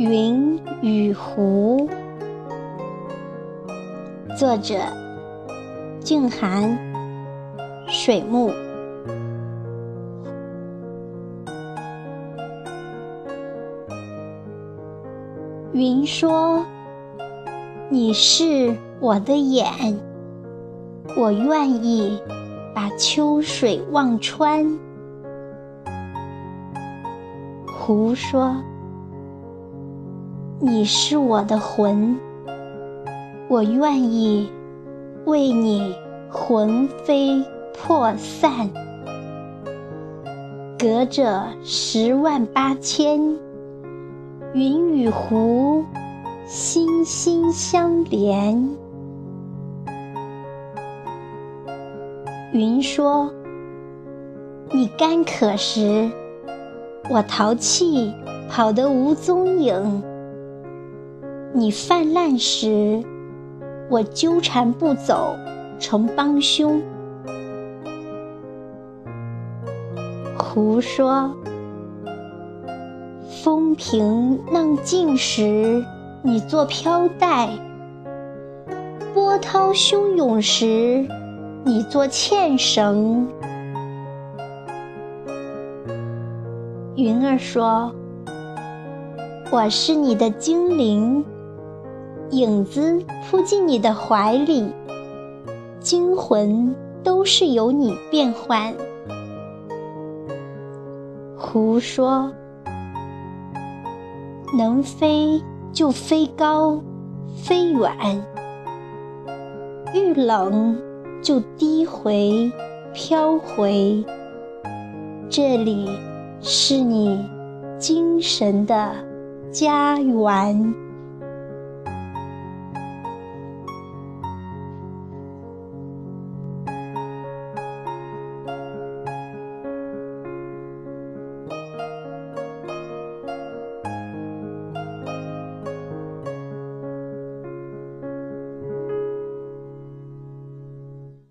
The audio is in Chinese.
云与湖，作者：静涵，水木。云说：“你是我的眼，我愿意把秋水望穿。”湖说。你是我的魂，我愿意为你魂飞魄散。隔着十万八千，云与湖心心相连。云说：“你干渴时，我淘气跑得无踪影。”你泛滥时，我纠缠不走，成帮凶。湖说：“风平浪静时，你做飘带；波涛汹涌时，你做纤绳。”云儿说：“我是你的精灵。”影子扑进你的怀里，精魂都是由你变换。胡说：“能飞就飞高，飞远；遇冷就低回，飘回。这里是你精神的家园。”